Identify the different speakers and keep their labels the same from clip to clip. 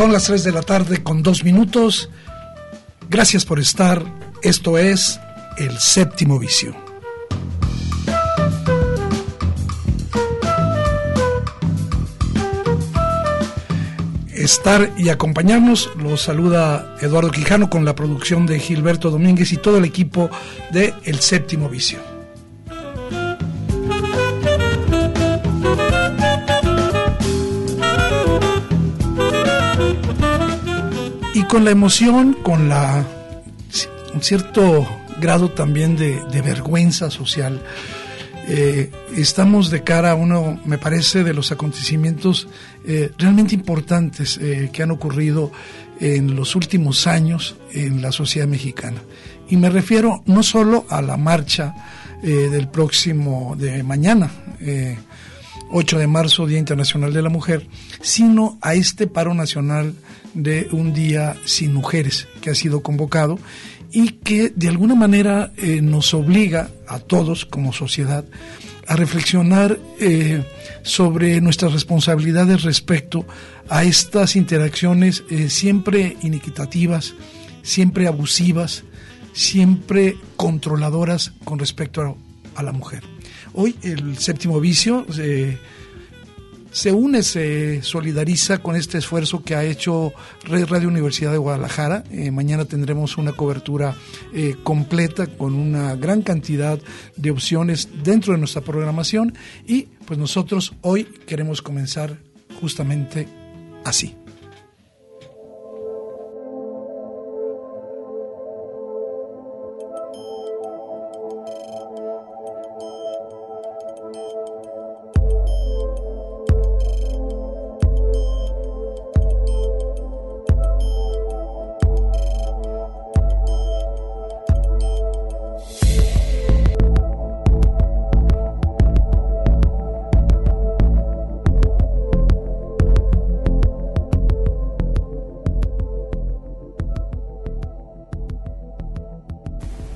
Speaker 1: Son las 3 de la tarde con dos minutos. Gracias por estar. Esto es El Séptimo Vicio. Estar y acompañarnos los saluda Eduardo Quijano con la producción de Gilberto Domínguez y todo el equipo de El Séptimo Vicio. Con la emoción, con la un cierto grado también de, vergüenza social, eh, estamos de cara a uno, me parece, de los acontecimientos eh, realmente importantes eh, que han ocurrido en los últimos años en la sociedad mexicana. Y me refiero no solo a la marcha del próximo, de mañana, 8 de marzo, Día Internacional de la Mujer, sino a este paro nacional de un día sin mujeres que ha sido convocado y que de alguna manera eh, nos obliga a todos como sociedad a reflexionar eh, sobre nuestras responsabilidades respecto a estas interacciones eh, siempre inequitativas, siempre abusivas, siempre controladoras con respecto a, la mujer. Hoy el séptimo vicio se une, se solidariza con este esfuerzo que ha hecho Red Radio Universidad de Guadalajara. Eh, mañana tendremos una cobertura eh, completa con una gran cantidad de opciones dentro de nuestra programación y pues nosotros hoy queremos comenzar justamente así.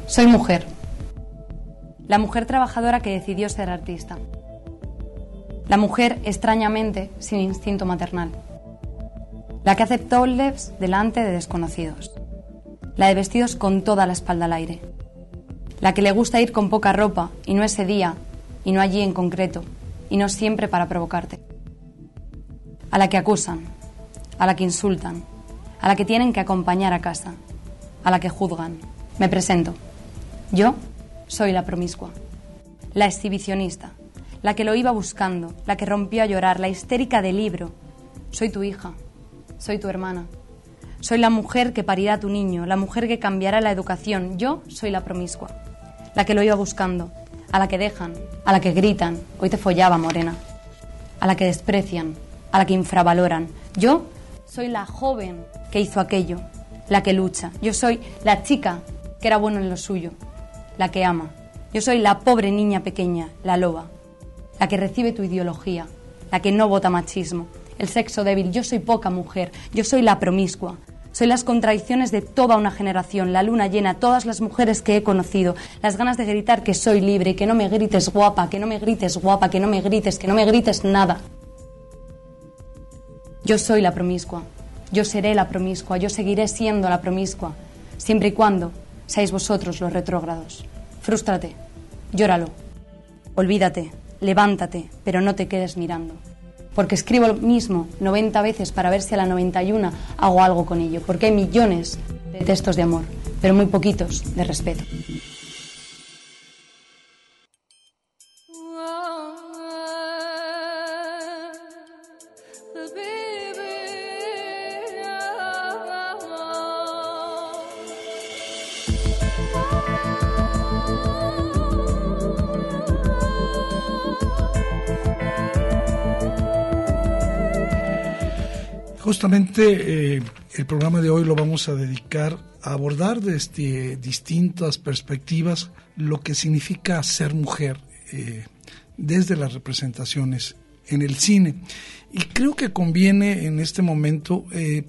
Speaker 2: Soy mujer. La mujer trabajadora que decidió ser artista. La mujer extrañamente sin instinto maternal. La que hace topless delante de desconocidos. La de vestidos con toda la espalda al aire. La que le gusta ir con poca ropa y no ese día y no allí en concreto y no siempre para provocarte. A la que acusan, a la que insultan, a la que tienen que acompañar a casa, a la que juzgan. Me presento. Yo soy la promiscua, la exhibicionista, la que lo iba buscando, la que rompió a llorar, la histérica del libro. Soy tu hija, soy tu hermana. Soy la mujer que parirá a tu niño, la mujer que cambiará la educación. Yo soy la promiscua, la que lo iba buscando, a la que dejan, a la que gritan, hoy te follaba, morena, a la que desprecian, a la que infravaloran. Yo soy la joven que hizo aquello, la que lucha. Yo soy la chica que era bueno en lo suyo, la que ama. Yo soy la pobre niña pequeña, la loba, la que recibe tu ideología, la que no vota machismo, el sexo débil. Yo soy poca mujer, yo soy la promiscua. Soy las contradicciones de toda una generación, la luna llena, todas las mujeres que he conocido, las ganas de gritar que soy libre, que no me grites guapa, que no me grites guapa, que no me grites, que no me grites nada. Yo soy la promiscua, yo seré la promiscua, yo seguiré siendo la promiscua, siempre y cuando seáis vosotros los retrógrados. Frústrate, llóralo, olvídate, levántate, pero no te quedes mirando. Porque escribo lo mismo 90 veces para ver si a la 91 hago algo con ello. Porque hay millones de textos de amor, pero muy poquitos de respeto.
Speaker 1: Justamente eh, el programa de hoy lo vamos a dedicar a abordar desde distintas perspectivas lo que significa ser mujer eh, desde las representaciones en el cine. Y creo que conviene en este momento eh,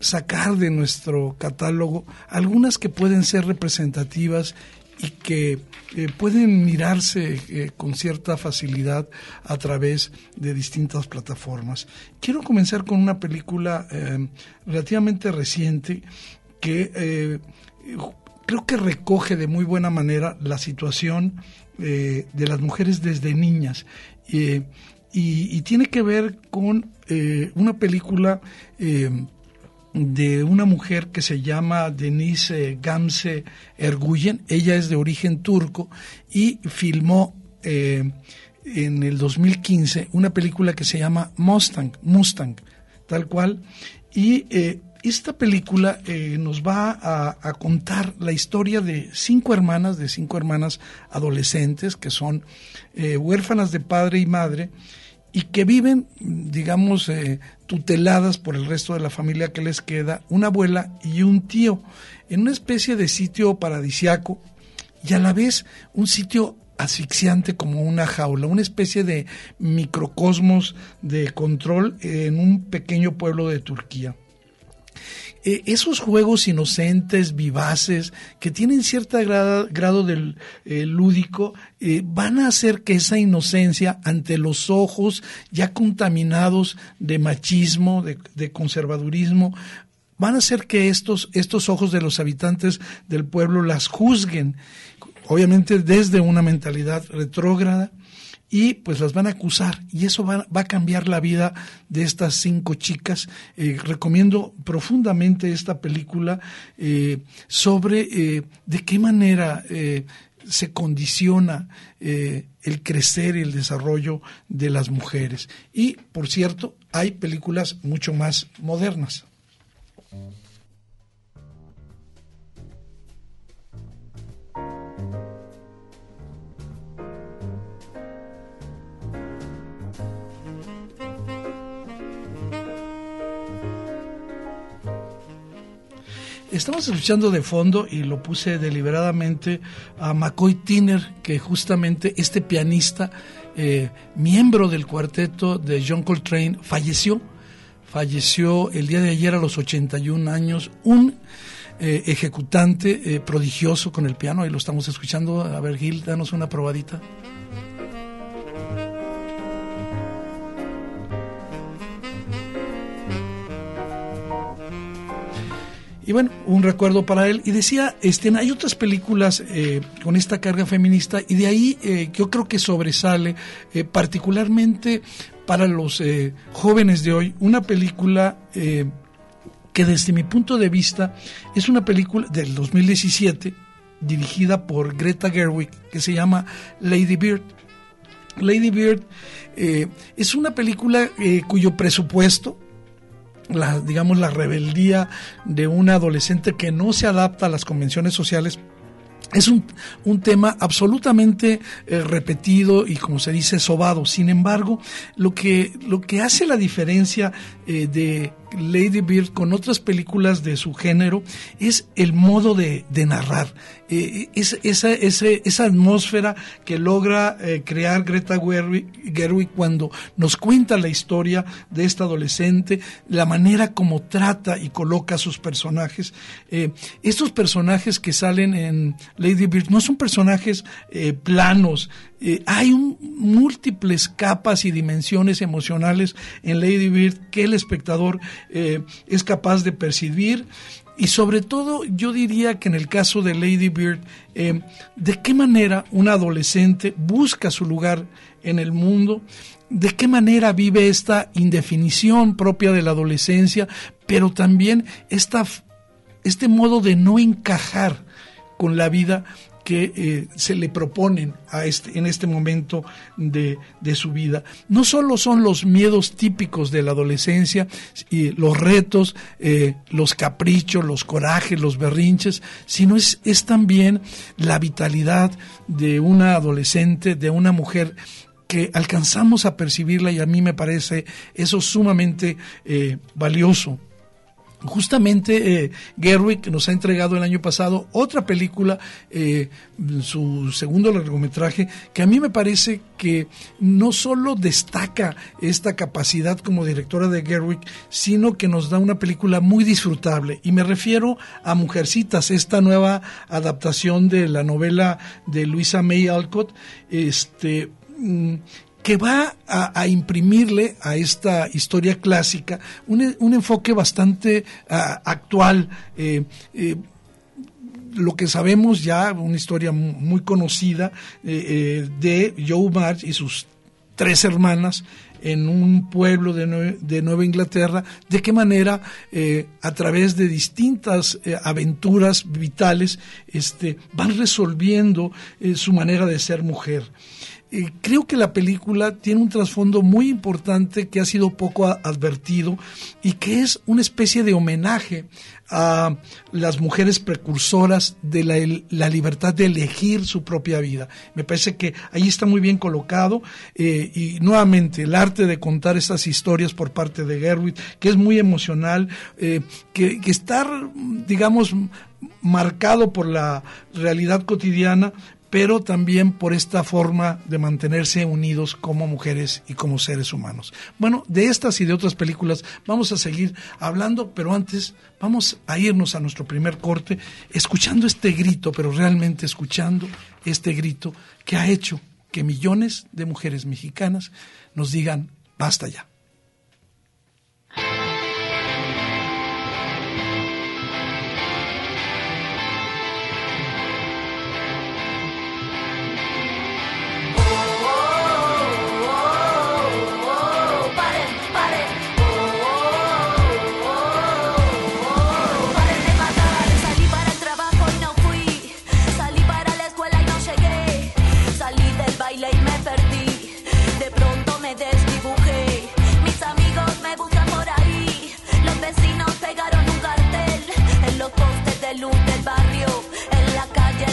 Speaker 1: sacar de nuestro catálogo algunas que pueden ser representativas y que eh, pueden mirarse eh, con cierta facilidad a través de distintas plataformas. Quiero comenzar con una película eh, relativamente reciente que creo que recoge de muy buena manera la situación de las mujeres desde niñas. Y, y, tiene que ver con una película de una mujer que se llama Denise Gamse Erguyen. Ella es de origen turco y filmó eh, en el 2015 una película que se llama Mustang, Mustang, tal cual. Y eh, esta película eh, nos va a, a, contar la historia de cinco hermanas, de cinco hermanas adolescentes que son huérfanas de padre y madre y que viven, digamos, eh, tuteladas por el resto de la familia que les queda, una abuela y un tío, en una especie de sitio paradisiaco y a la vez un sitio asfixiante como una jaula, una especie de microcosmos de control en un pequeño pueblo de Turquía. Eh, esos juegos inocentes, vivaces, que tienen cierto grado, del eh, lúdico, eh, van a hacer que esa inocencia ante los ojos ya contaminados de machismo, de, de conservadurismo, van a hacer que estos, estos ojos de los habitantes del pueblo las juzguen, obviamente desde una mentalidad retrógrada, y pues las van a acusar y eso va, a cambiar la vida de estas cinco chicas. Eh, recomiendo profundamente esta película eh, sobre eh, de qué manera se condiciona el crecer y el desarrollo de las mujeres. Y, por cierto, hay películas mucho más modernas. Estamos escuchando de fondo y lo puse deliberadamente a McCoy Tiner, que justamente este pianista, eh, miembro del cuarteto de John Coltrane, falleció. Falleció el día de ayer a los 81 años. Un eh, ejecutante eh, prodigioso con el piano, y lo estamos escuchando. A ver, Gil, danos una probadita. Y bueno, un recuerdo para él. Y decía, este, hay otras películas eh, con esta carga feminista y de ahí eh, yo creo que sobresale eh, particularmente para los jóvenes de hoy una película que desde mi punto de vista es una película del 2017 dirigida por Greta Gerwig que se llama Lady Bird. Lady Bird es una película cuyo presupuesto la, digamos, la rebeldía de una adolescente que no se adapta a las convenciones sociales es un, un, tema absolutamente eh, repetido y como se dice sobado. Sin embargo, lo que, lo que hace la diferencia eh, de Lady Bird con otras películas de su género es el modo de, narrar, eh, es, esa, esa, atmósfera que logra eh, crear Greta Gerwig, cuando nos cuenta la historia de esta adolescente, la manera como trata y coloca a sus personajes. Estos personajes que salen en Lady Bird no son personajes planos, hay múltiples capas y dimensiones emocionales en Lady Bird que el espectador eh, es capaz de percibir. Y sobre todo yo diría que en el caso de Lady Bird, eh, de qué manera un adolescente busca su lugar en el mundo, de qué manera vive esta indefinición propia de la adolescencia, pero también esta, este modo de no encajar con la vida que eh, se le proponen a este, en este momento de, su vida. No solo son los miedos típicos de la adolescencia, y los retos, eh, los caprichos, los corajes, los berrinches, sino es, también la vitalidad de una adolescente, de una mujer que alcanzamos a percibirla y a mí me parece eso sumamente eh, valioso. Justamente eh, Gerwig nos ha entregado el año pasado otra película, eh, su segundo largometraje, que a mí me parece que no solo destaca esta capacidad como directora de Gerwig, sino que nos da una película muy disfrutable. Y me refiero a Mujercitas, esta nueva adaptación de la novela de Luisa May Alcott, este, mm, que va a, imprimirle a esta historia clásica un, un enfoque bastante actual. Eh, eh, lo que sabemos ya, una historia muy conocida eh, de Joe March y sus tres hermanas en un pueblo de, de Nueva Inglaterra, de qué manera a través de distintas aventuras vitales este, van resolviendo su manera de ser mujer creo que la película tiene un trasfondo muy importante que ha sido poco advertido y que es una especie de homenaje a las mujeres precursoras de la, libertad de elegir su propia vida. Me parece que ahí está muy bien colocado eh, y nuevamente el arte de contar estas historias por parte de Gerwig, que es muy emocional, eh, que, que está, digamos, marcado por la realidad cotidiana, pero también por esta forma de mantenerse unidos como mujeres y como seres humanos. Bueno, de estas y de otras películas vamos a seguir hablando, pero antes vamos a irnos a nuestro primer corte escuchando este grito, pero realmente escuchando este grito que ha hecho que millones de mujeres mexicanas nos digan, basta ya.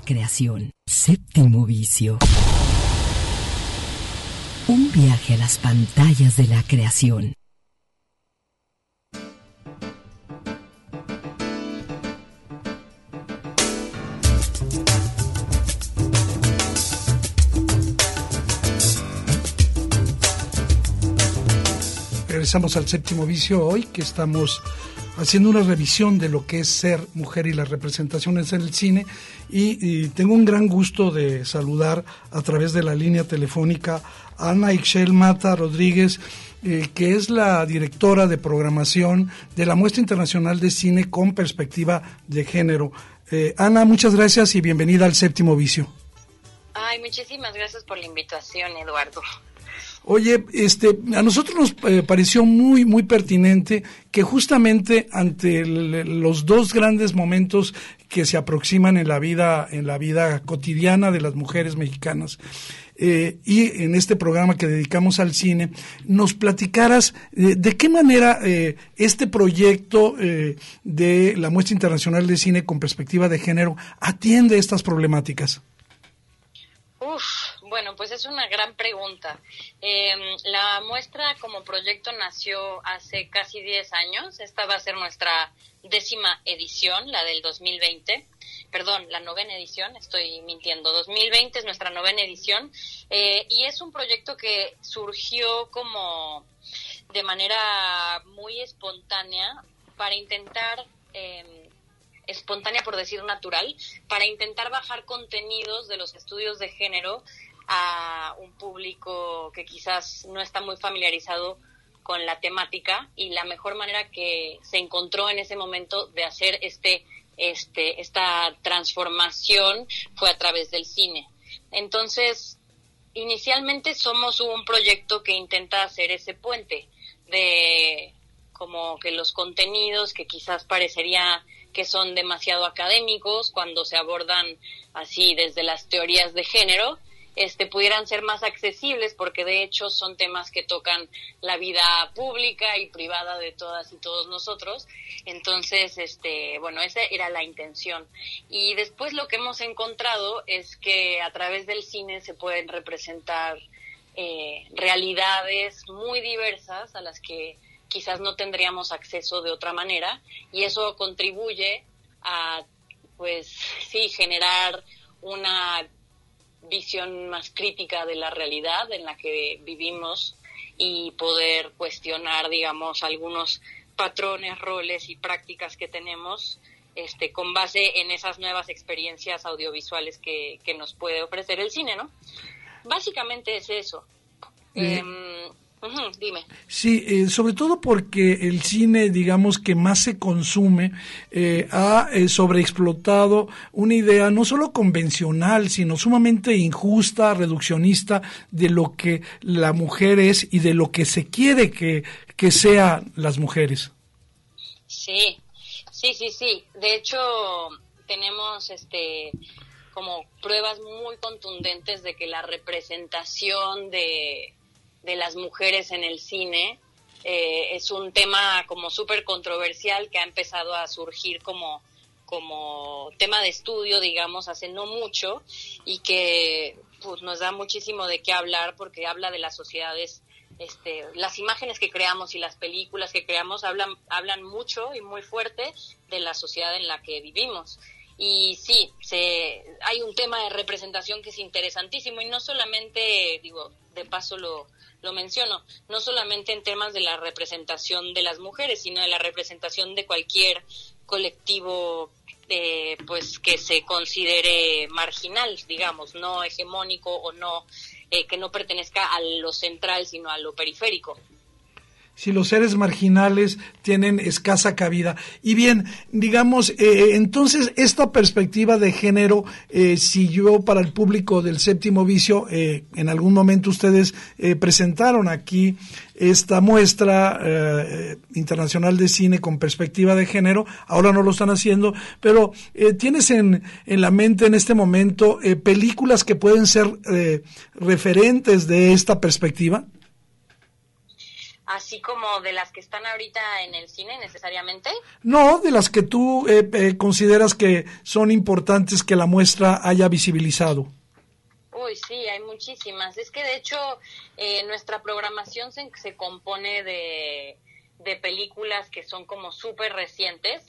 Speaker 3: creación. Séptimo vicio. Un viaje a las pantallas de la creación.
Speaker 1: Regresamos al séptimo vicio hoy, que estamos haciendo una revisión de lo que es ser mujer y las representaciones en el cine y, tengo un gran gusto de saludar a través de la línea telefónica a Ana Ixchel Mata Rodríguez, eh, que es la directora de programación de la Muestra Internacional de Cine con Perspectiva de Género. Eh, Ana, muchas gracias y bienvenida al Séptimo Vicio.
Speaker 4: Ay, muchísimas gracias por la invitación, Eduardo.
Speaker 1: Oye, este, a nosotros nos eh, pareció muy, muy pertinente que justamente ante los dos grandes momentos que se aproximan en la vida, en la vida cotidiana de las mujeres mexicanas, eh, y en este programa que dedicamos al cine, nos platicaras eh, de qué manera este proyecto de la Muestra Internacional de Cine con Perspectiva de Género atiende estas problemáticas.
Speaker 4: Uf, bueno, pues es una gran pregunta. Em, la muestra como proyecto nació hace casi 10 años. Esta va a ser nuestra décima edición, la del 2020. Perdón, la novena edición, estoy mintiendo. 2020 es nuestra novena edición. Eh, y es un proyecto que surgió como de manera muy espontánea para intentar em, espontánea por decir natural, para intentar bajar contenidos de los estudios de género a un público que quizás no está muy familiarizado con la temática y la mejor manera que se encontró en ese momento de hacer este, este, esta transformación fue a través del cine. Entonces, inicialmente somos un proyecto que intenta hacer ese puente de como que los contenidos que quizás parecería que son demasiado académicos cuando se abordan así desde las teorías de género, este, pudieran ser más accesibles porque de hecho son temas que tocan la vida pública y privada de todas y todos nosotros. Entonces, este, bueno, esa era la intención. Y después lo que hemos encontrado es que a través del cine se pueden representar eh, realidades muy diversas a las que quizás no tendríamos acceso de otra manera y eso contribuye a, pues sí, generar una visión más crítica de la realidad en la que vivimos y poder cuestionar, digamos, algunos patrones, roles y prácticas que tenemos este, con base en esas nuevas experiencias audiovisuales que, que nos puede ofrecer el cine, ¿no? Básicamente es eso. Eh, dime.
Speaker 1: Sí, eh, sobre todo porque el cine, digamos, que más se consume, eh, ha eh, sobreexplotado una idea no solo convencional, sino sumamente injusta, reduccionista de lo que la mujer es y de lo que se quiere que, que sean las mujeres.
Speaker 4: Sí, sí, sí, sí. De hecho, tenemos este como pruebas muy contundentes de que la representación de de las mujeres en el cine. Eh, es un tema como súper controversial que ha empezado a surgir como, como tema de estudio, digamos, hace no mucho y que pues, nos da muchísimo de qué hablar porque habla de las sociedades este, las imágenes que creamos y las películas que creamos hablan, hablan mucho y muy fuerte de la sociedad en la que vivimos. Y sí, se, hay un tema de representación que es interesantísimo y no solamente, digo, de paso lo, lo menciono, no solamente en temas de la representación de las mujeres, sino de la representación de cualquier colectivo eh, pues que se considere marginal, digamos, no hegemónico o no eh, que no pertenezca a lo central, sino a lo periférico
Speaker 1: si los seres marginales tienen escasa cabida. Y bien, digamos, eh, entonces esta perspectiva de género eh, siguió para el público del séptimo vicio. Eh, en algún momento ustedes eh, presentaron aquí esta muestra internacional de cine con perspectiva de género. Ahora no lo están haciendo, pero tienes en, en, la mente en este momento películas que pueden ser referentes de esta perspectiva
Speaker 4: así como de las que están ahorita en el cine necesariamente?
Speaker 1: No, de las que tú eh, eh, consideras que son importantes que la muestra haya visibilizado.
Speaker 4: Uy, sí, hay muchísimas. Es que de hecho eh, nuestra programación se, se compone de, de películas que son como súper recientes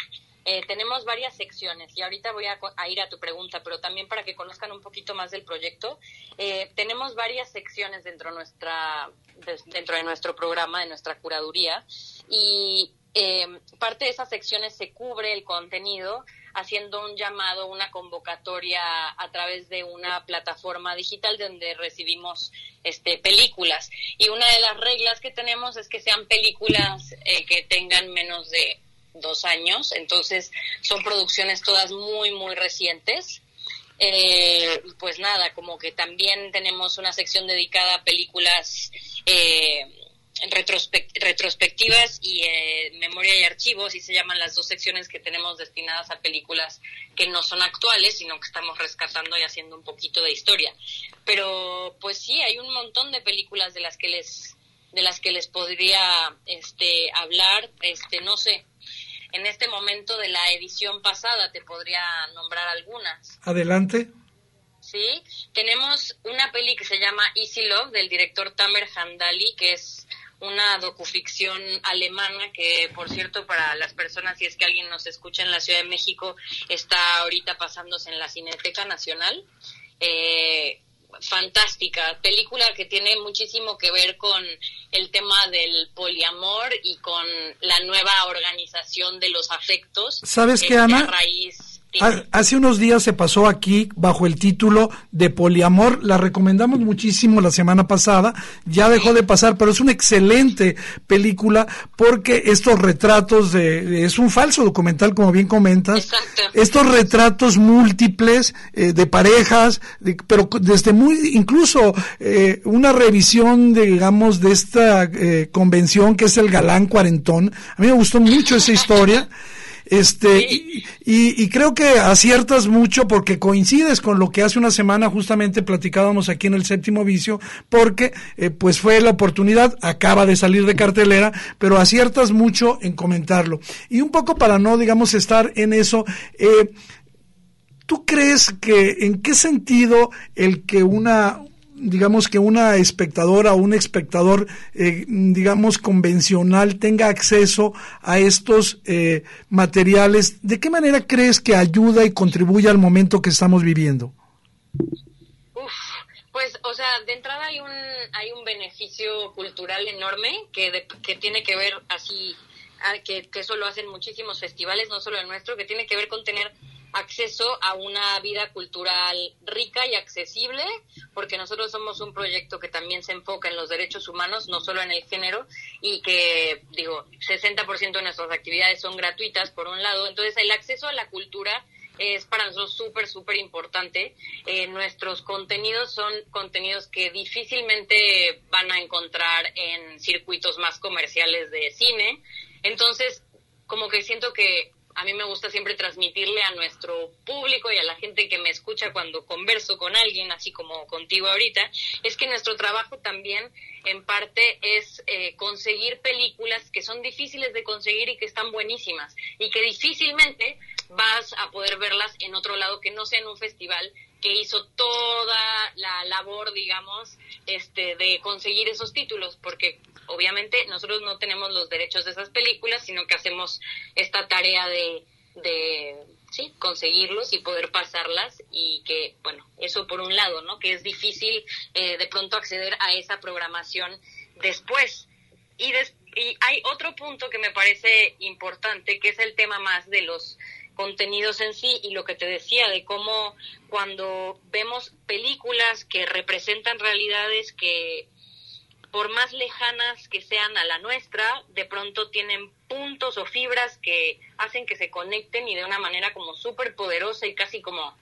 Speaker 4: eh, tenemos varias secciones y ahorita voy a, ir a tu pregunta, pero también para que conozcan un poquito más del proyecto, eh, tenemos varias secciones dentro, nuestra, de, dentro de nuestro programa, de nuestra curaduría, y eh, parte de esas secciones se cubre el contenido haciendo un llamado, una convocatoria a través de una plataforma digital donde recibimos este, películas. Y una de las reglas que tenemos es que sean películas que tengan menos de dos años, entonces son producciones todas muy, muy recientes. Eh, pues nada, como que también tenemos una sección dedicada a películas eh, retrospectivas y eh, memoria y archivos, y se llaman las dos secciones que tenemos destinadas a películas que no son actuales, sino que estamos rescatando y haciendo un poquito de historia. Pero pues sí, hay un montón de películas de las que les de las que les podría este hablar, este no sé, en este momento de la edición pasada, te podría nombrar algunas.
Speaker 1: Adelante.
Speaker 4: Sí, tenemos una peli que se llama Easy Love del director Tamer Handali, que es una docuficción alemana que, por cierto, para las personas, si es que alguien nos escucha en la Ciudad de México, está ahorita pasándose en la Cineteca Nacional. Eh, fantástica, película que tiene muchísimo que ver con el tema del poliamor y con la nueva organización de los afectos.
Speaker 1: ¿Sabes qué, Ana?
Speaker 4: raíz
Speaker 1: Hace unos días se pasó aquí bajo el título de Poliamor, la recomendamos muchísimo la semana pasada, ya dejó de pasar, pero es una excelente película porque estos retratos de, es un falso documental como bien comentas, estos retratos múltiples eh, de parejas, pero desde muy, incluso eh, una revisión de, digamos, de esta eh, convención que es el galán cuarentón, a mí me gustó mucho esa historia. Este, y, y, creo que aciertas mucho porque coincides con lo que hace una semana justamente platicábamos aquí en el séptimo vicio, porque eh, pues fue la oportunidad, acaba de salir de cartelera, pero aciertas mucho en comentarlo. Y un poco para no, digamos, estar en eso, eh, ¿tú crees que en qué sentido el que una, digamos que una espectadora o un espectador, eh, digamos, convencional tenga acceso a estos eh, materiales, ¿de qué manera crees que ayuda y contribuye al momento que estamos viviendo?
Speaker 4: Uf, pues, o sea, de entrada hay un, hay un beneficio cultural enorme que, que tiene que ver así, ah, que, que eso lo hacen muchísimos festivales, no solo el nuestro, que tiene que ver con tener acceso a una vida cultural rica y accesible, porque nosotros somos un proyecto que también se enfoca en los derechos humanos, no solo en el género, y que, digo, 60% de nuestras actividades son gratuitas, por un lado. Entonces, el acceso a la cultura es para nosotros súper, súper importante. Eh, nuestros contenidos son contenidos que difícilmente van a encontrar en circuitos más comerciales de cine. Entonces, como que siento que a mí me gusta siempre transmitirle a nuestro público y a la gente que me escucha cuando converso con alguien, así como contigo ahorita, es que nuestro trabajo también en parte es eh, conseguir películas que son difíciles de conseguir y que están buenísimas y que difícilmente vas a poder verlas en otro lado que no sea en un festival que hizo toda la labor, digamos, este, de conseguir esos títulos, porque obviamente nosotros no tenemos los derechos de esas películas, sino que hacemos esta tarea de, de sí, conseguirlos y poder pasarlas y que, bueno, eso por un lado, ¿no? Que es difícil eh, de pronto acceder a esa programación después. Y, y hay otro punto que me parece importante, que es el tema más de los contenidos en sí y lo que te decía de cómo cuando vemos películas que representan realidades que por más lejanas que sean a la nuestra, de pronto tienen puntos o fibras que hacen que se conecten y de una manera como súper poderosa y casi como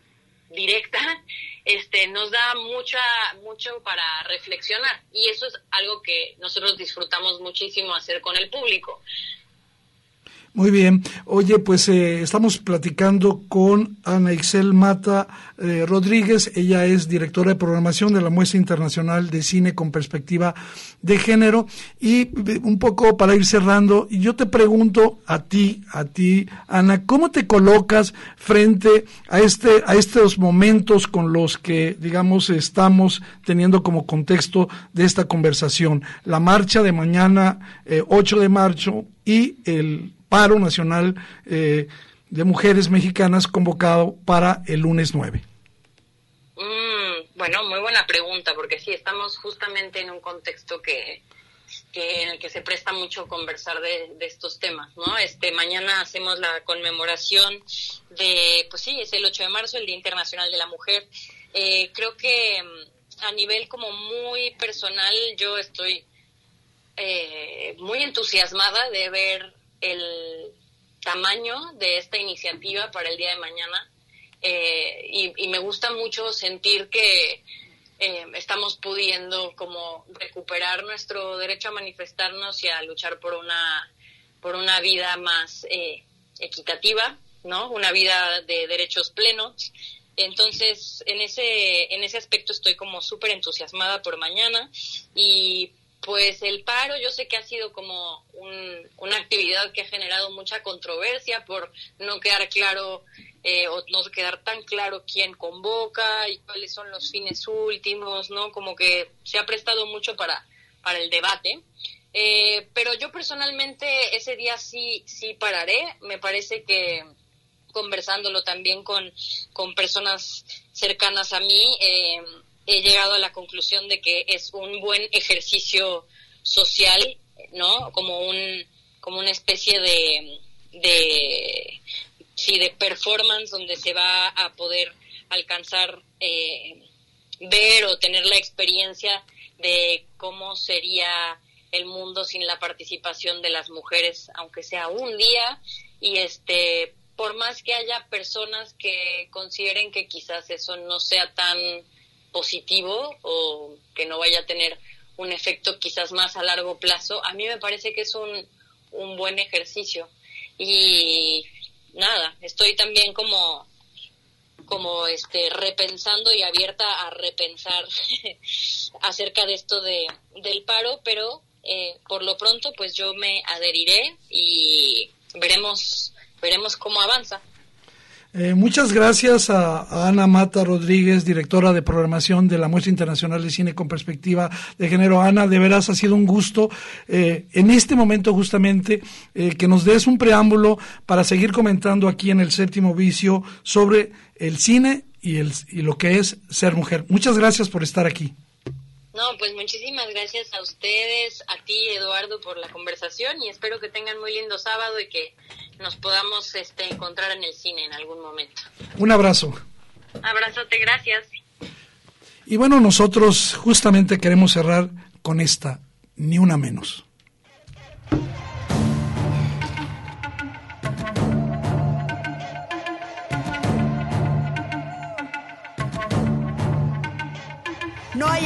Speaker 4: directa, este, nos da mucha, mucho para reflexionar. Y eso es algo que nosotros disfrutamos muchísimo hacer con el público.
Speaker 1: Muy bien. Oye, pues eh, estamos platicando con Ana Ixel Mata eh, Rodríguez. Ella es directora de programación de la Muestra Internacional de Cine con Perspectiva de Género. Y eh, un poco para ir cerrando, yo te pregunto a ti, a ti, Ana, ¿cómo te colocas frente a, este, a estos momentos con los que, digamos, estamos teniendo como contexto de esta conversación? La marcha de mañana, 8 de marzo, y el paro nacional eh, de mujeres mexicanas convocado para el lunes 9?
Speaker 4: Mm, bueno, muy buena pregunta, porque sí, estamos justamente en un contexto que, en el que se presta mucho conversar de, estos temas, ¿no? Este, mañana hacemos la conmemoración de, pues sí, es el 8 de marzo, el Día Internacional de la Mujer. Eh, creo que mm, a nivel como muy personal, yo estoy eh, muy entusiasmada de ver el tamaño de esta iniciativa para el día de mañana eh, y, me gusta mucho sentir que eh, estamos pudiendo como recuperar nuestro derecho a manifestarnos y a luchar por una por una vida más eh, equitativa, ¿no? Una vida de derechos plenos. Entonces, en ese en ese aspecto estoy como súper entusiasmada por mañana y pues el paro yo sé que ha sido como una actividad que ha generado mucha controversia por no quedar claro eh, o no quedar tan claro quién convoca y cuáles son los fines últimos, ¿no? Como que se ha prestado mucho para, para el debate. Eh, pero yo personalmente ese día sí, sí pararé. Me parece que conversándolo también con, con personas cercanas a mí, eh, he llegado a la conclusión de que es un buen ejercicio social, ¿no? Como un como una especie de de sí de performance donde se va a poder alcanzar eh, ver o tener la experiencia de cómo sería el mundo sin la participación de las mujeres, aunque sea un día, y este, por más que haya personas que consideren que quizás eso no sea tan positivo o que no vaya a tener un efecto quizás más a largo plazo, a mí me parece que es un, un buen ejercicio. Y nada, estoy también como como este repensando y abierta a repensar acerca de esto de del paro pero eh, por lo pronto pues yo me adheriré y veremos veremos cómo avanza
Speaker 1: eh, muchas gracias a, Ana Mata Rodríguez, directora de programación de la Muestra Internacional de Cine con Perspectiva de Género. Ana, de veras ha sido un gusto eh, en este momento justamente que nos des un preámbulo para seguir comentando aquí en el séptimo vicio sobre el cine y, el, y lo que es ser mujer. Muchas gracias por estar aquí.
Speaker 4: No, pues muchísimas gracias a ustedes, a ti Eduardo por la conversación y espero que tengan muy lindo sábado y que nos podamos este, encontrar en el cine en algún momento.
Speaker 1: Un abrazo.
Speaker 4: Abrazote, gracias.
Speaker 1: Y bueno, nosotros justamente queremos cerrar con esta, ni una menos.
Speaker 5: No hay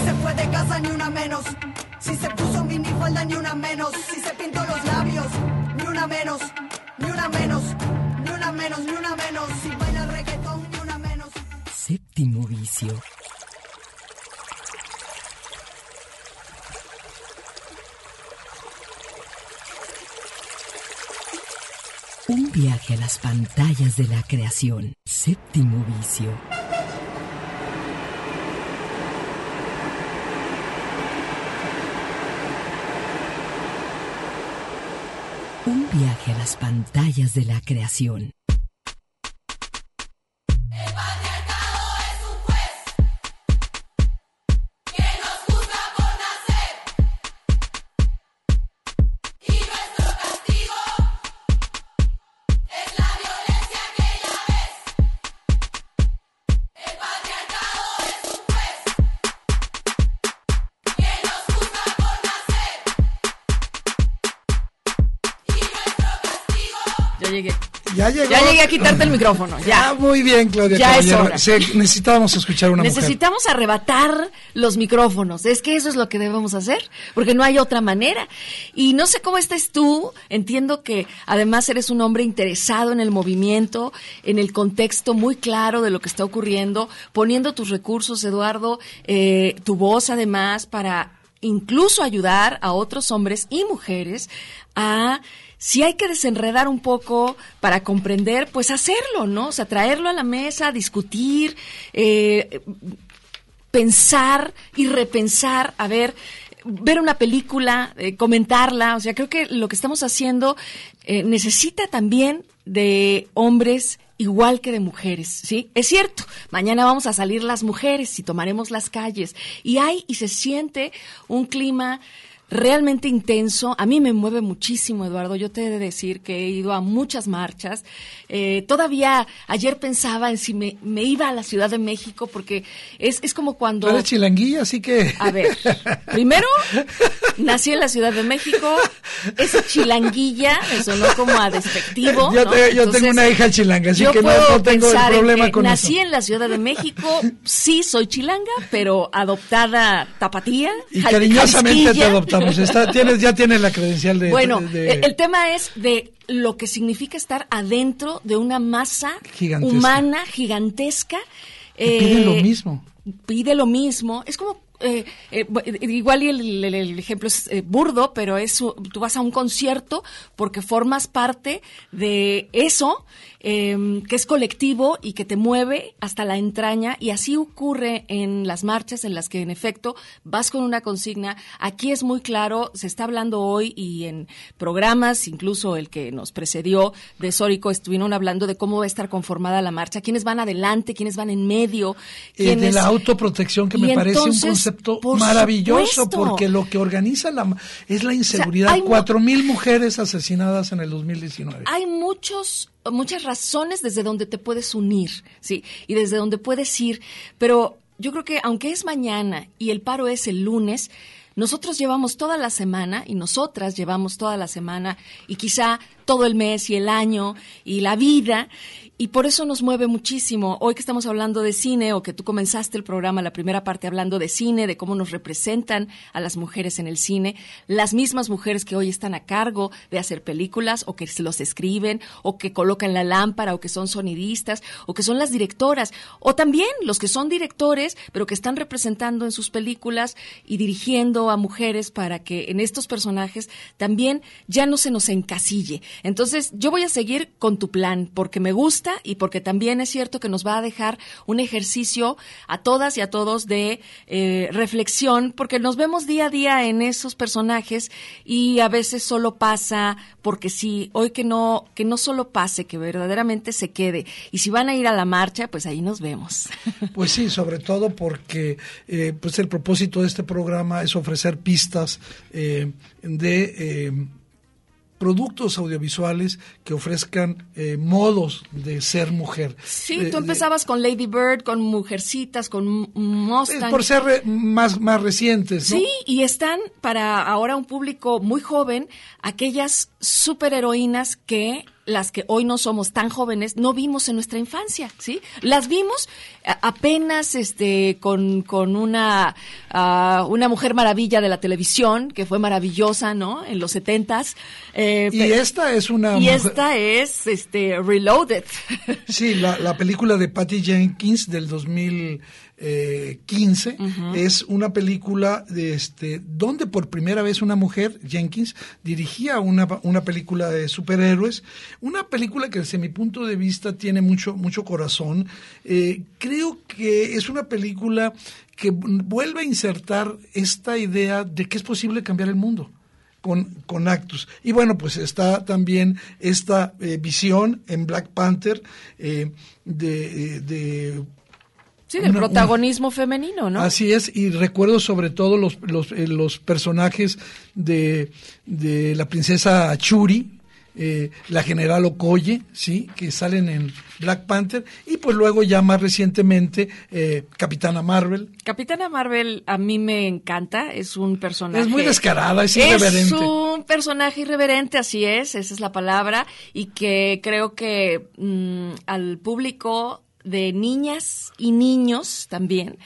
Speaker 5: Ni una menos. Si se puso minifalda, ni una menos. Si se pintó los labios, ni una menos. Ni una menos. Ni una menos, ni una menos. Si baila reggaetón, ni una menos.
Speaker 3: Séptimo vicio. Un viaje a las pantallas de la creación. Séptimo vicio. Viaje a las pantallas de la creación.
Speaker 6: Quitarte el micrófono, ya.
Speaker 1: Ah, muy bien, Claudia
Speaker 6: Ya es hora.
Speaker 1: Se- necesitábamos escuchar una mujer.
Speaker 6: Necesitamos arrebatar los micrófonos. Es que eso es lo que debemos hacer, porque no hay otra manera. Y no sé cómo estés tú. Entiendo que además eres un hombre interesado en el movimiento, en el contexto muy claro de lo que está ocurriendo, poniendo tus recursos, Eduardo, eh, tu voz además para incluso ayudar a otros hombres y mujeres a si hay que desenredar un poco para comprender, pues hacerlo, ¿no? O sea, traerlo a la mesa, discutir, eh, pensar y repensar, a ver, ver una película, eh, comentarla, o sea, creo que lo que estamos haciendo eh, necesita también de hombres igual que de mujeres, ¿sí? Es cierto, mañana vamos a salir las mujeres y tomaremos las calles y hay y se siente un clima realmente intenso. A mí me mueve muchísimo, Eduardo. Yo te he de decir que he ido a muchas marchas. Eh, todavía ayer pensaba en si me, me iba a la Ciudad de México porque es, es como cuando...
Speaker 1: Eres chilanguilla, así que...
Speaker 6: A ver, primero, nací en la Ciudad de México, esa chilanguilla me sonó como a despectivo.
Speaker 1: Yo
Speaker 6: ¿no?
Speaker 1: te- yo
Speaker 6: Entonces,
Speaker 1: tengo una hija chilanga, así que no- no tengo
Speaker 6: en
Speaker 1: problema
Speaker 6: que
Speaker 1: con
Speaker 6: nací
Speaker 1: eso.
Speaker 6: en la Ciudad de México, sí soy chilanga, pero adoptada tapatía.
Speaker 1: Y cariñosamente te
Speaker 6: jalisquilla.
Speaker 1: Adoptamos. Está, tienes, ya tienes la credencial de...
Speaker 6: Bueno,
Speaker 1: de-
Speaker 6: el, el tema es de lo que significa estar adentro de una masa
Speaker 1: Gigantesca.
Speaker 6: humana gigantesca. Eh,
Speaker 1: lo mismo.
Speaker 6: pide lo mismo. Es como eh, eh, igual y el, ejemplo es eh, burdo, pero es tú vas a un concierto porque formas parte de eso Em, que es colectivo y que te mueve hasta la entraña y así ocurre en las marchas en las que en efecto vas con una consigna. Aquí es muy claro, se está hablando hoy y en programas, incluso el que nos precedió de Sórico, estuvieron hablando de cómo va a estar conformada la marcha, quiénes van adelante, quiénes van en medio.
Speaker 1: Quiénes... de la autoprotección que me parece un concepto maravilloso porque lo que organiza la, es la inseguridad. Cuatro mil mujeres asesinadas en el 2019.
Speaker 6: Hay muchos muchas razones desde donde te puedes unir, ¿sí? Y desde donde puedes ir, pero yo creo que aunque es mañana y el paro es el lunes, nosotros llevamos toda la semana y nosotras llevamos toda la semana y quizá todo el mes y el año y la vida y por eso nos mueve muchísimo. Hoy que estamos hablando de cine o que tú comenzaste el programa, la primera parte hablando de cine, de cómo nos representan a las mujeres en el cine, las mismas mujeres que hoy están a cargo de hacer películas o que los escriben o que colocan la lámpara o que son sonidistas o que son las directoras o también los que son directores pero que están representando en sus películas y dirigiendo a mujeres para que en estos personajes también ya no se nos encasille. Entonces yo voy a seguir con tu plan porque me gusta y porque también es cierto que nos va a dejar un ejercicio a todas y a todos de eh, reflexión, porque nos vemos día a día en esos personajes y a veces solo pasa porque sí, hoy que no, que no solo pase, que verdaderamente se quede. Y si van a ir a la marcha, pues ahí nos vemos.
Speaker 1: Pues sí, sobre todo porque eh, pues el propósito de este programa es ofrecer pistas eh, de productos audiovisuales que ofrezcan eh, modos de ser mujer.
Speaker 6: Sí, tú empezabas con Lady Bird, con Mujercitas, con Mustang.
Speaker 1: Por ser más, más recientes,
Speaker 6: ¿no? Sí, y están para ahora un público muy joven aquellas superheroínas que las que hoy no somos tan jóvenes no vimos en nuestra infancia, ¿sí? Las vimos apenas este con, con una ah, una mujer maravilla de la televisión que fue maravillosa, ¿no? En los setentas.
Speaker 1: Eh, y esta es una
Speaker 6: y esta es este Reloaded.
Speaker 1: Sí, la, la película de Patty Jenkins del 2000 15 es una película de este donde por primera vez una mujer Jenkins dirigía una, una película de superhéroes. Una película que desde mi punto de vista tiene mucho mucho corazón. Eh, creo que es una película que vuelve a insertar esta idea de que es posible cambiar el mundo con, con actos. Y bueno, pues está también esta eh, visión en Black Panther eh, de, de
Speaker 6: Sí, del protagonismo femenino, ¿no?
Speaker 1: Así es, y recuerdo sobre todo los, los, eh, los personajes de, de, la princesa Churi, eh, la general Okoye, ¿sí? que salen en Black Panther, y pues luego ya más recientemente eh, Capitana Marvel.
Speaker 6: Capitana Marvel a mí me encanta, es un personaje...
Speaker 1: Es muy descarada, es irreverente. Es
Speaker 6: un personaje irreverente, así es, esa es la palabra, y que creo que mm, al público de niñas y niños también,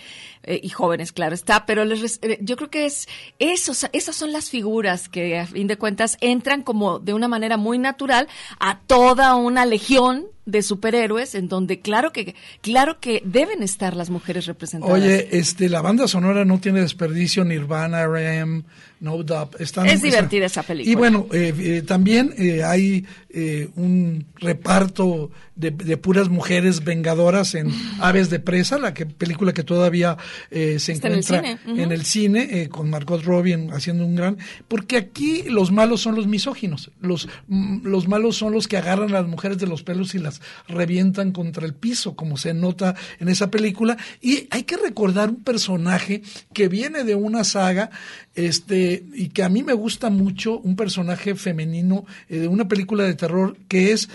Speaker 6: eh, y jóvenes, claro está, pero les, eh, yo creo que es esos, esas son las figuras que a fin de cuentas entran como de una manera muy natural a toda una legión de superhéroes en donde claro que claro que deben estar las mujeres representadas.
Speaker 1: Oye, este la banda sonora no tiene desperdicio, Nirvana, R.M., No Doubt, están,
Speaker 6: Es divertida esa película.
Speaker 1: Y bueno, eh, también hay un reparto de, puras mujeres vengadoras en Aves de Presa, la que película que todavía eh, se encuentra en el cine, eh, con Margot Robbie haciendo un gran... Porque aquí los malos son los misóginos, los, mm, los malos son los que agarran a las mujeres de los pelos y las revientan contra el piso, como se nota en esa película. Y hay que recordar un personaje que viene de una saga este y que a mí me gusta mucho, un personaje femenino eh, de una película de terror que es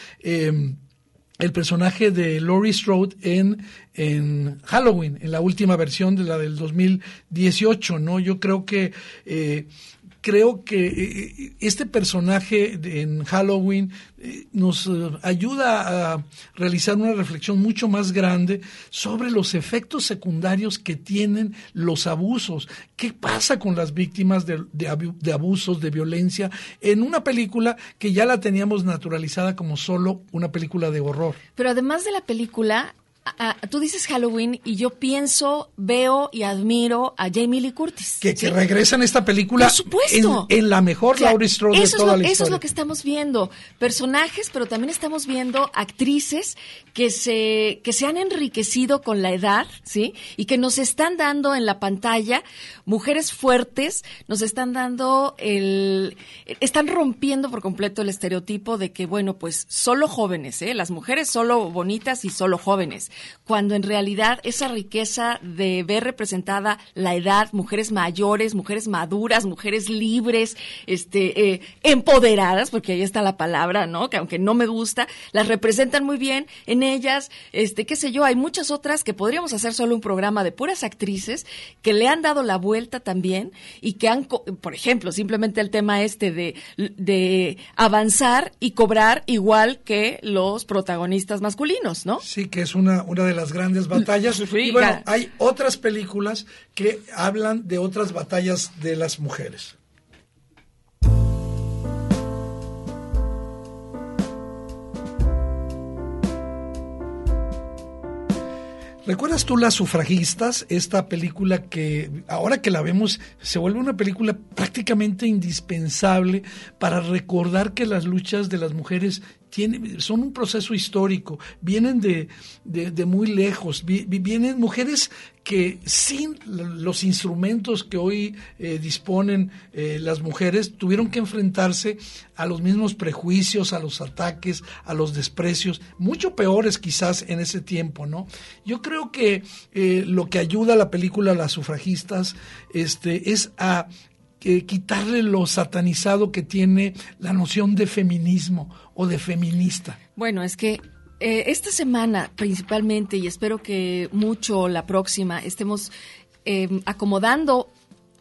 Speaker 1: el personaje de Laurie Strode en, en Halloween, en la última versión de la del 2018, ¿no? Yo creo que eh, creo que eh, este personaje en Halloween eh, nos eh, ayuda a realizar una reflexión mucho más grande sobre los efectos secundarios que tienen los abusos. ¿Qué pasa con las víctimas de abusos, de violencia, en una película que ya la teníamos naturalizada como solo una película de horror?
Speaker 6: Pero además de la película, tú dices Halloween y yo pienso, veo y admiro a Jamie Lee Curtis.
Speaker 1: Que, regresa en esta película.
Speaker 6: Por supuesto.
Speaker 1: En, la mejor Laurie Strode de toda la historia.
Speaker 6: Eso es lo que estamos viendo. Personajes, pero también estamos viendo actrices que se, que se han enriquecido con la edad, ¿sí? Y que nos están dando en la pantalla mujeres fuertes, nos están dando el. están rompiendo por completo el estereotipo de que, bueno, pues solo jóvenes, ¿eh? Las mujeres solo bonitas y solo jóvenes cuando en realidad esa riqueza de ver representada la edad, mujeres mayores, mujeres maduras, mujeres libres, este, eh, empoderadas, porque ahí está la palabra, ¿no? Que aunque no me gusta, las representan muy bien en ellas, este, qué sé yo, hay muchas otras que podríamos hacer solo un programa de puras actrices que le han dado la vuelta también y que han, por ejemplo, simplemente el tema este de, de avanzar y cobrar igual que los protagonistas masculinos, ¿no?
Speaker 1: Sí, que es una una de las grandes batallas. y bueno, hay otras películas que hablan de otras batallas de las mujeres. ¿Recuerdas tú Las sufragistas? Esta película que ahora que la vemos se vuelve una película prácticamente indispensable para recordar que las luchas de las mujeres son un proceso histórico, vienen de, muy lejos, vienen mujeres que sin los instrumentos que hoy eh, disponen eh, las mujeres tuvieron que enfrentarse a los mismos prejuicios, a los ataques, a los desprecios, mucho peores quizás en ese tiempo, ¿no? Yo creo que eh, lo que ayuda a la película Las sufragistas este, es a quitarle lo satanizado que tiene la noción de feminismo o de feminista.
Speaker 6: Bueno, es que eh, esta semana principalmente, y espero que mucho la próxima, estemos eh, acomodando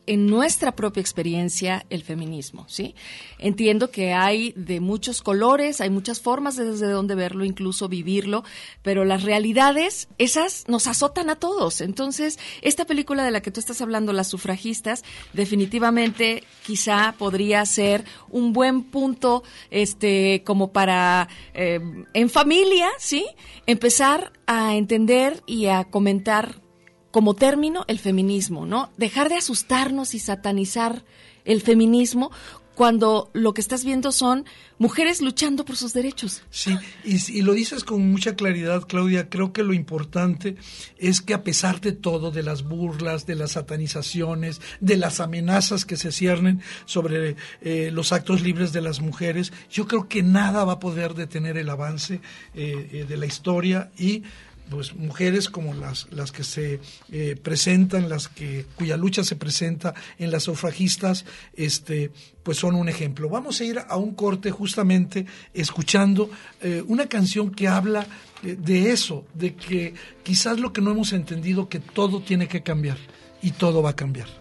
Speaker 6: en nuestra propia experiencia el feminismo, ¿sí? Entiendo que hay de muchos colores, hay muchas formas de desde donde verlo, incluso vivirlo, pero las realidades, esas nos azotan a todos. Entonces, esta película de la que tú estás hablando, Las sufragistas, definitivamente quizá podría ser un buen punto, este, como para, eh, en familia, ¿sí? Empezar a entender y a comentar como término el feminismo, ¿no? Dejar de asustarnos y satanizar el feminismo cuando lo que estás viendo son mujeres luchando por sus derechos.
Speaker 1: Sí, y, lo dices con mucha claridad, Claudia. Creo que lo importante es que a pesar de todo, de las burlas, de las satanizaciones, de las amenazas que se ciernen sobre eh, los actos libres de las mujeres, yo creo que nada va a poder detener el avance eh, eh, de la historia y pues mujeres como las, las que se eh, presentan, las que cuya lucha se presenta en las sufragistas, este, pues son un ejemplo. Vamos a ir a un corte justamente escuchando eh, una canción que habla de, de eso, de que quizás lo que no hemos entendido que todo tiene que cambiar y todo va a cambiar.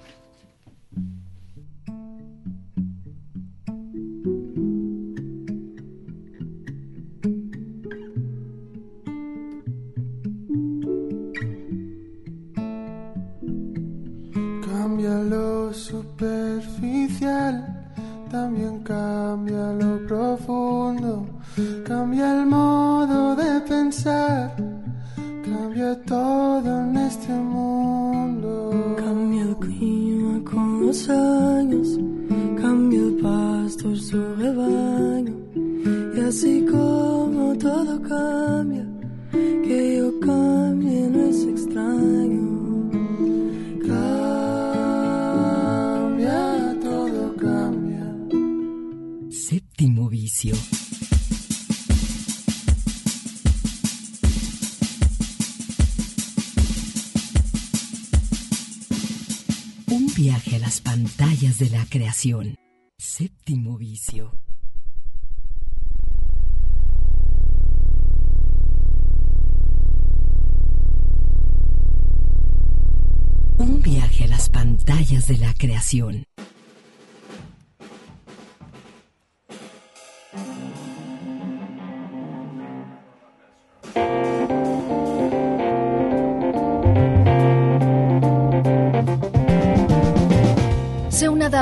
Speaker 7: Superficial, también cambia lo profundo, cambia el modo de pensar, cambia todo
Speaker 3: creación. Séptimo vicio. Un viaje a las pantallas de la creación.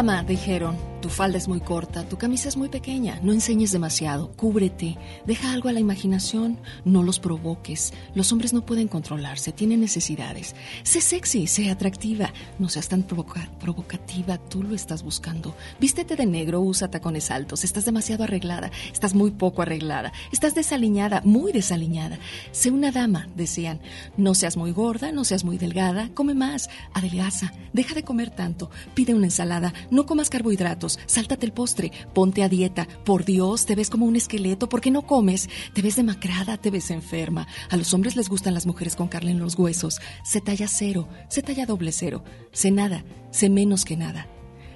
Speaker 6: Dama, dijeron. Tu falda es muy corta, tu camisa es muy pequeña, no enseñes demasiado, cúbrete, deja algo a la imaginación, no los provoques. Los hombres no pueden controlarse, tienen necesidades. Sé sexy, sé atractiva, no seas tan provoca- provocativa, tú lo estás buscando. Vístete de negro, usa tacones altos, estás demasiado arreglada, estás muy poco arreglada, estás desaliñada, muy desaliñada. Sé una dama, decían. No seas muy gorda, no seas muy delgada, come más, adelgaza, deja de comer tanto, pide una ensalada, no comas carbohidratos, sáltate el postre, ponte a dieta. Por Dios, te ves como un esqueleto, ¿por qué no comes? Te ves demacrada, te ves enferma. A los hombres les gustan las mujeres con carne en los huesos. Sé talla cero, sé talla doble cero. Sé nada, sé menos que nada.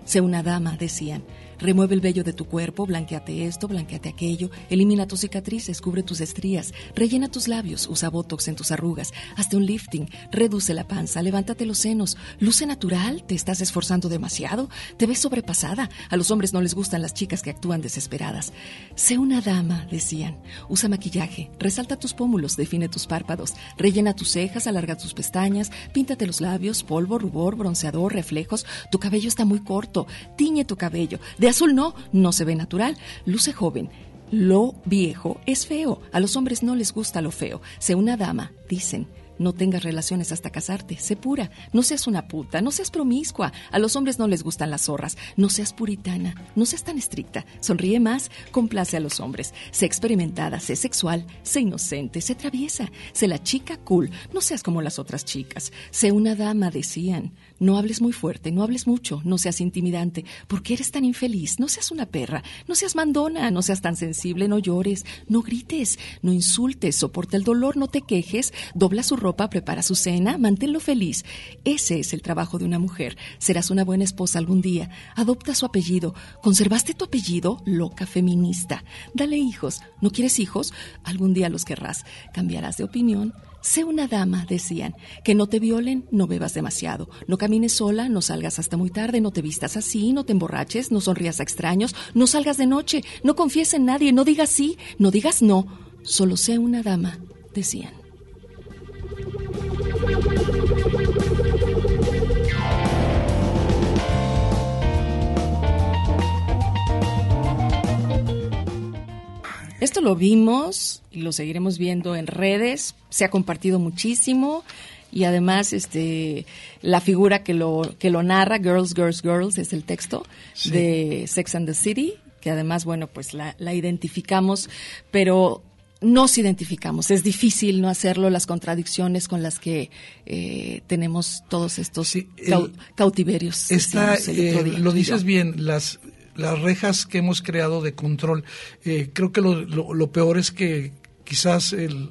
Speaker 6: Sé una dama, decían. Remueve el vello de tu cuerpo, blanqueate esto, blanqueate aquello, elimina tus cicatrices, cubre tus estrías, rellena tus labios, usa botox en tus arrugas, hazte un lifting, reduce la panza, levántate los senos, luce natural, te estás esforzando demasiado, te ves sobrepasada, a los hombres no les gustan las chicas que actúan desesperadas. Sé una dama, decían, usa maquillaje, resalta tus pómulos, define tus párpados, rellena tus cejas, alarga tus pestañas, píntate los labios, polvo, rubor, bronceador, reflejos, tu cabello está muy corto, tiñe tu cabello, de azul no, no se ve natural, luce joven. Lo viejo es feo. A los hombres no les gusta lo feo. Sé una dama, dicen. No tengas relaciones hasta casarte. Sé pura. No seas una puta. No seas promiscua. A los hombres no les gustan las zorras. No seas puritana. No seas tan estricta. Sonríe más. Complace a los hombres. Sé experimentada. Sé sexual. Sé inocente. Sé traviesa. Sé la chica cool. No seas como las otras chicas. Sé una dama, decían. No hables muy fuerte, no hables mucho, no seas intimidante. ¿Por qué eres tan infeliz? No seas una perra, no seas mandona, no seas tan sensible, no llores, no grites, no insultes, soporta el dolor, no te quejes, dobla su ropa, prepara su cena, manténlo feliz. Ese es el trabajo de una mujer. Serás una buena esposa algún día. Adopta su apellido. ¿Conservaste tu apellido? Loca feminista. Dale hijos. ¿No quieres hijos? Algún día los querrás. Cambiarás de opinión. Sé una dama, decían, que no te violen, no bebas demasiado, no camines sola, no salgas hasta muy tarde, no te vistas así, no te emborraches, no sonrías a extraños, no salgas de noche, no confíes en nadie, no digas sí, no digas no, solo sé una dama, decían. Esto lo vimos y lo seguiremos viendo en redes, se ha compartido muchísimo y además este la figura que lo que lo narra Girls Girls Girls es el texto
Speaker 1: Sí.
Speaker 6: de Sex and the City, que además bueno, pues la, la identificamos, pero nos identificamos. Es difícil no hacerlo, las contradicciones con las que eh, tenemos todos estos
Speaker 1: Sí,
Speaker 6: cau-
Speaker 1: el-
Speaker 6: cautiverios. Otro
Speaker 1: eh, lo dices
Speaker 6: yo.
Speaker 1: bien, las, las rejas que hemos creado de control. eh, creo que lo, lo- lo peor es que quizás el,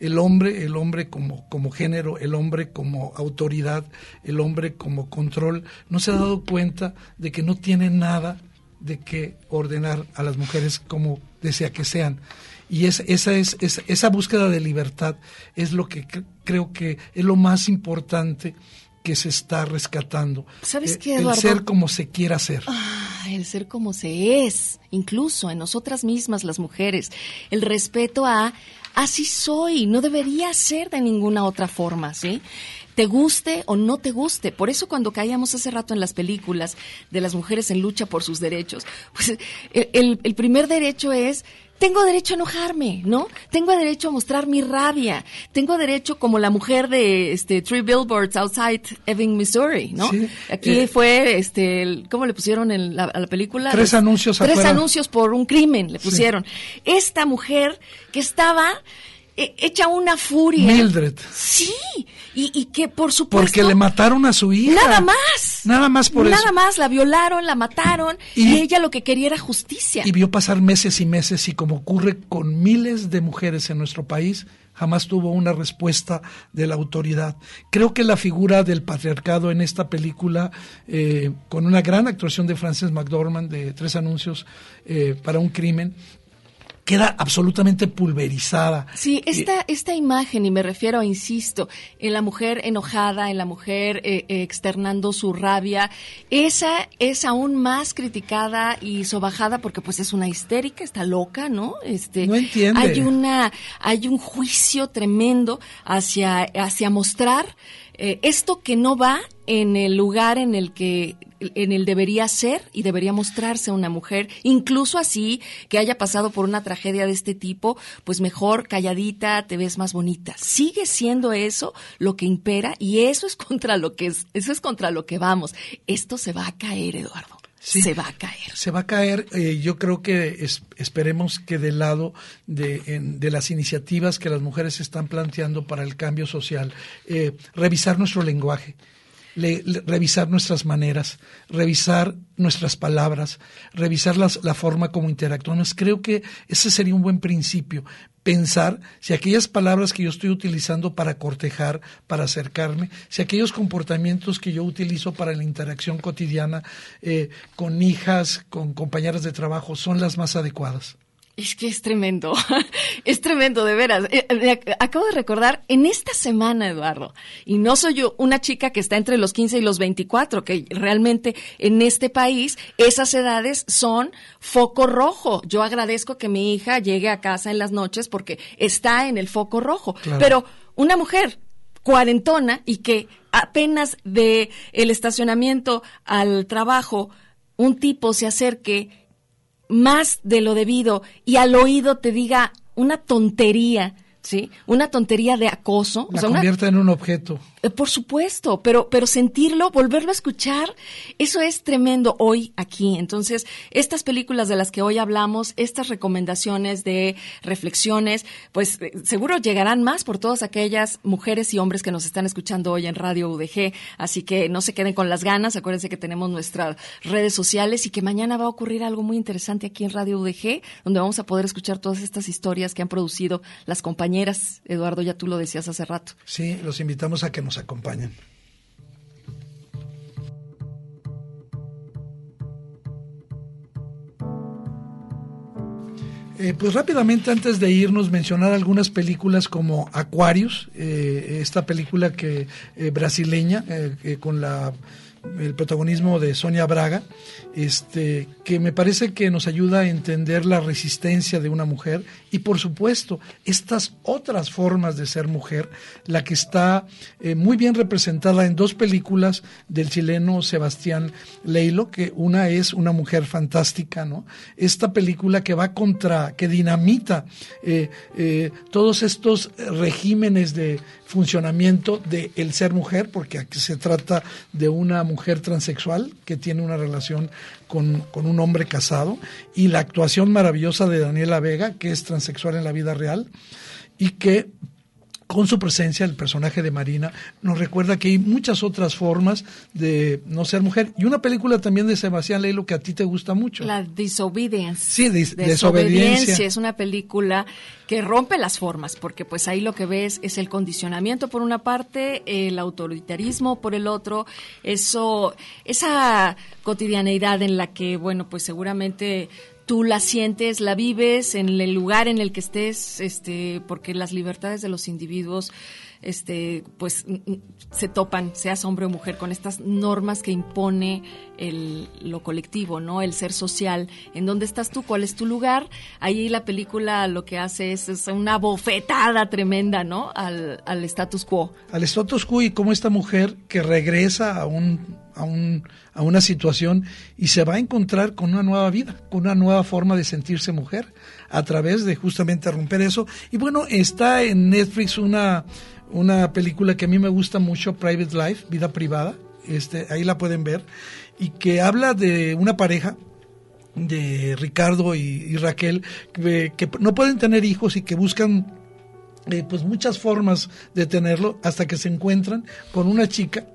Speaker 1: el hombre, el hombre como, como género, el hombre como autoridad, el hombre como control, no se ha dado cuenta de que no tiene nada de que ordenar a las mujeres como desea que sean. Y es, esa, es, es- esa búsqueda de libertad es lo que cre- creo que es lo más importante que se está rescatando.
Speaker 6: ¿Sabes
Speaker 1: Eh,
Speaker 6: qué,
Speaker 1: El
Speaker 6: Eduardo?
Speaker 1: ser como se quiera ser.
Speaker 6: Ah, el ser como se es, incluso en nosotras mismas las mujeres, el respeto a así soy, no debería ser de ninguna otra forma, ¿sí? Te guste o no te guste. Por eso cuando caíamos hace rato en las películas de las mujeres en lucha por sus derechos, pues el, el- el primer derecho es tengo derecho a enojarme, ¿no? Tengo derecho a mostrar mi rabia. Tengo derecho como la mujer de este Three Billboards Outside Ebbing, Missouri, ¿no?
Speaker 1: Sí,
Speaker 6: Aquí
Speaker 1: eh,
Speaker 6: fue este el- ¿cómo le pusieron en la, a la película?
Speaker 1: Tres
Speaker 6: Los-
Speaker 1: anuncios
Speaker 6: Tres
Speaker 1: afuera.
Speaker 6: anuncios por un crimen le pusieron. Esta mujer que estaba hecha una furia.
Speaker 1: Mildred.
Speaker 6: Sí, y, y que por supuesto
Speaker 1: Porque le mataron a su hija.
Speaker 6: Nada más.
Speaker 1: Nada más por
Speaker 6: Nada
Speaker 1: eso.
Speaker 6: más, la violaron, la mataron y,
Speaker 1: Y-
Speaker 6: ella lo que quería era justicia.
Speaker 1: Y vio pasar meses y meses y como ocurre con miles de mujeres en nuestro país, jamás tuvo una respuesta de la autoridad. Creo que la figura del patriarcado en esta película, eh, con una gran actuación de Frances McDormand de Tres Anuncios eh, para un Crimen, queda absolutamente pulverizada.
Speaker 6: Sí, esta, esta imagen, y me refiero, insisto, en la mujer enojada, en la mujer eh, eh, externando su rabia, esa es aún más criticada y sobajada porque pues es una histérica, está loca, ¿no? Este,
Speaker 1: No entiende.
Speaker 6: Hay una, hay un juicio tremendo hacia, hacia mostrar eh, esto que no va en el lugar en el que en el debería ser y debería mostrarse una mujer, incluso así que haya pasado por una tragedia de este tipo, pues mejor calladita, te ves más bonita. Sigue siendo eso lo que impera y eso es contra lo que es, eso es contra lo que vamos. Esto se va a caer, Eduardo. se va a caer.
Speaker 1: Se va a caer. Eh, yo creo que esperemos que del lado de, de, las iniciativas que las mujeres están planteando para el cambio social, eh, revisar nuestro lenguaje revisar nuestras maneras, revisar nuestras palabras, revisar las, la forma como interactuamos. Creo que ese sería un buen principio. Pensar si aquellas palabras que yo estoy utilizando para cortejar, para acercarme, si aquellos comportamientos que yo utilizo para la interacción cotidiana eh, con hijas, con compañeras de trabajo, son las más adecuadas.
Speaker 6: Es que es tremendo, es tremendo, de veras. Eh, acabo de recordar, en esta semana, Eduardo, y no soy yo una chica que está entre los 15 y los 24, que realmente en este país esas edades son foco rojo. Yo agradezco que mi hija llegue a casa en las noches porque está en el foco rojo. Pero una mujer cuarentona y que apenas de el estacionamiento al trabajo un tipo se acerque más de lo debido y al oído te diga una tontería, ¿sí? Una tontería de acoso.
Speaker 1: La convierte en un objeto.
Speaker 6: Eh, por supuesto, pero, pero sentirlo, volverlo a escuchar, eso es tremendo hoy aquí. Entonces, estas películas de las que hoy hablamos, estas recomendaciones de reflexiones, pues eh, seguro llegarán más por todas aquellas mujeres y hombres que nos están escuchando hoy en Radio UDG. Así que no se queden con las ganas. Acuérdense que tenemos nuestras redes sociales y que mañana va a ocurrir algo muy interesante aquí en Radio UDG, donde vamos a poder escuchar todas estas historias que han producido las compañeras. Eduardo, ya tú lo decías hace rato.
Speaker 1: Sí, los invitamos a que nos acompañan. Eh, pues rápidamente antes de irnos mencionar algunas películas como Aquarius, eh, esta película que eh, brasileña con la el protagonismo de Sonia Braga, este, que me parece que nos ayuda a entender la resistencia de una mujer y por supuesto estas otras formas de ser mujer, la que está eh, muy bien representada en dos películas del chileno Sebastián Leilo, que una es una mujer fantástica, ¿no? Esta película que va contra, que dinamita eh, eh, todos estos regímenes de funcionamiento de el ser mujer, porque aquí se trata de una mujer transexual que tiene una relación con, con, un hombre casado, y la actuación maravillosa de Daniela Vega, que es transexual en la vida real, y que con su presencia, el personaje de Marina nos recuerda que hay muchas otras formas de no ser mujer. Y una película también de Sebastián Leilo que a ti te gusta mucho.
Speaker 6: La Disobedience.
Speaker 1: Sí, desobediencia.
Speaker 6: Es una película que rompe las formas, porque pues ahí lo que ves es el condicionamiento por una parte, el autoritarismo por el otro, eso, esa cotidianeidad en la que, bueno, pues seguramente tú la sientes, la vives en el lugar en el que estés, este, porque las libertades de los individuos, este, pues se topan, seas hombre o mujer, con estas normas que impone el, lo colectivo, ¿no? El ser social. ¿En dónde estás tú? ¿Cuál es tu lugar? Ahí la película lo que hace es, es una bofetada tremenda, ¿no? Al, al status quo.
Speaker 1: Al status quo y como esta mujer que regresa a un a, un, a una situación y se va a encontrar con una nueva vida, con una nueva forma de sentirse mujer a través de justamente romper eso. Y bueno, está en Netflix una, una película que a mí me gusta mucho, Private Life, Vida Privada, este, ahí la pueden ver, y que habla de una pareja de Ricardo y, Raquel que, no pueden tener hijos y que buscan eh, pues muchas formas de tenerlo hasta que se encuentran con una chica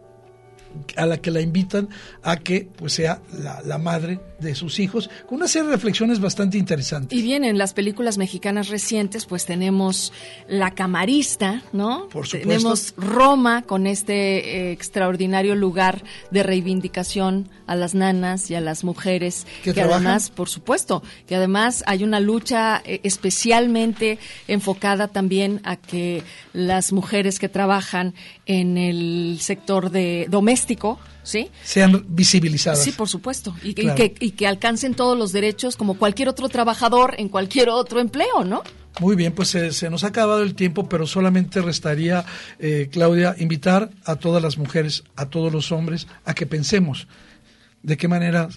Speaker 1: a la que la invitan a que pues sea la, madre de sus hijos, con una serie de reflexiones bastante interesantes.
Speaker 6: Y bien, en las películas mexicanas recientes, pues tenemos La Camarista, ¿no?
Speaker 1: Por supuesto.
Speaker 6: Tenemos Roma con este eh, extraordinario lugar de reivindicación a las nanas y a las mujeres, que además, por supuesto, que además hay una lucha eh, especialmente enfocada también a que las mujeres que trabajan en el sector de doméstico, ¿sí?
Speaker 1: Sean visibilizadas.
Speaker 6: Sí, por supuesto. Y, que, y, que, alcancen todos los derechos como cualquier otro trabajador en cualquier otro empleo, ¿no?
Speaker 1: Muy bien, pues se, nos ha acabado el tiempo, pero solamente restaría, eh, Claudia, invitar a todas las mujeres, a todos los hombres, a que pensemos de qué manera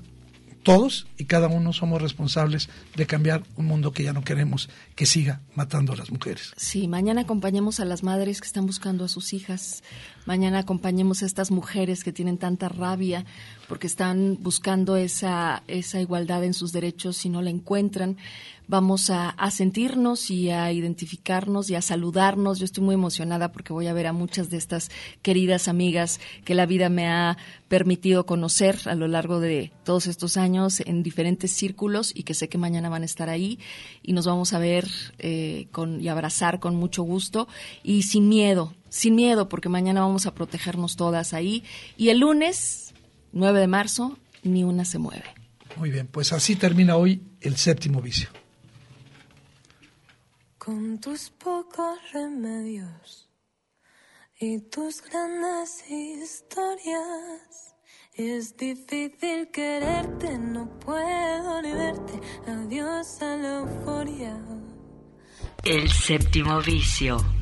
Speaker 1: todos y cada uno somos responsables de cambiar un mundo que ya no queremos que siga matando a las mujeres.
Speaker 6: Sí, mañana acompañemos a las madres que están buscando a sus hijas, mañana acompañemos a estas mujeres que tienen tanta rabia porque están buscando esa, esa igualdad en sus derechos y no la encuentran. Vamos a, sentirnos y a identificarnos y a saludarnos. Yo estoy muy emocionada porque voy a ver a muchas de estas queridas amigas que la vida me ha permitido conocer a lo largo de todos estos años en diferentes círculos y que sé que mañana van a estar ahí. Y nos vamos a ver eh, con, y abrazar con mucho gusto y sin miedo, sin miedo porque mañana vamos a protegernos todas ahí y el lunes 9 de marzo ni una se mueve.
Speaker 1: Muy bien, pues así termina hoy el séptimo vicio.
Speaker 8: Con tus pocos remedios y tus grandes historias. Es difícil quererte, no puedo ni verte. Adiós a la euforia.
Speaker 3: El séptimo vicio.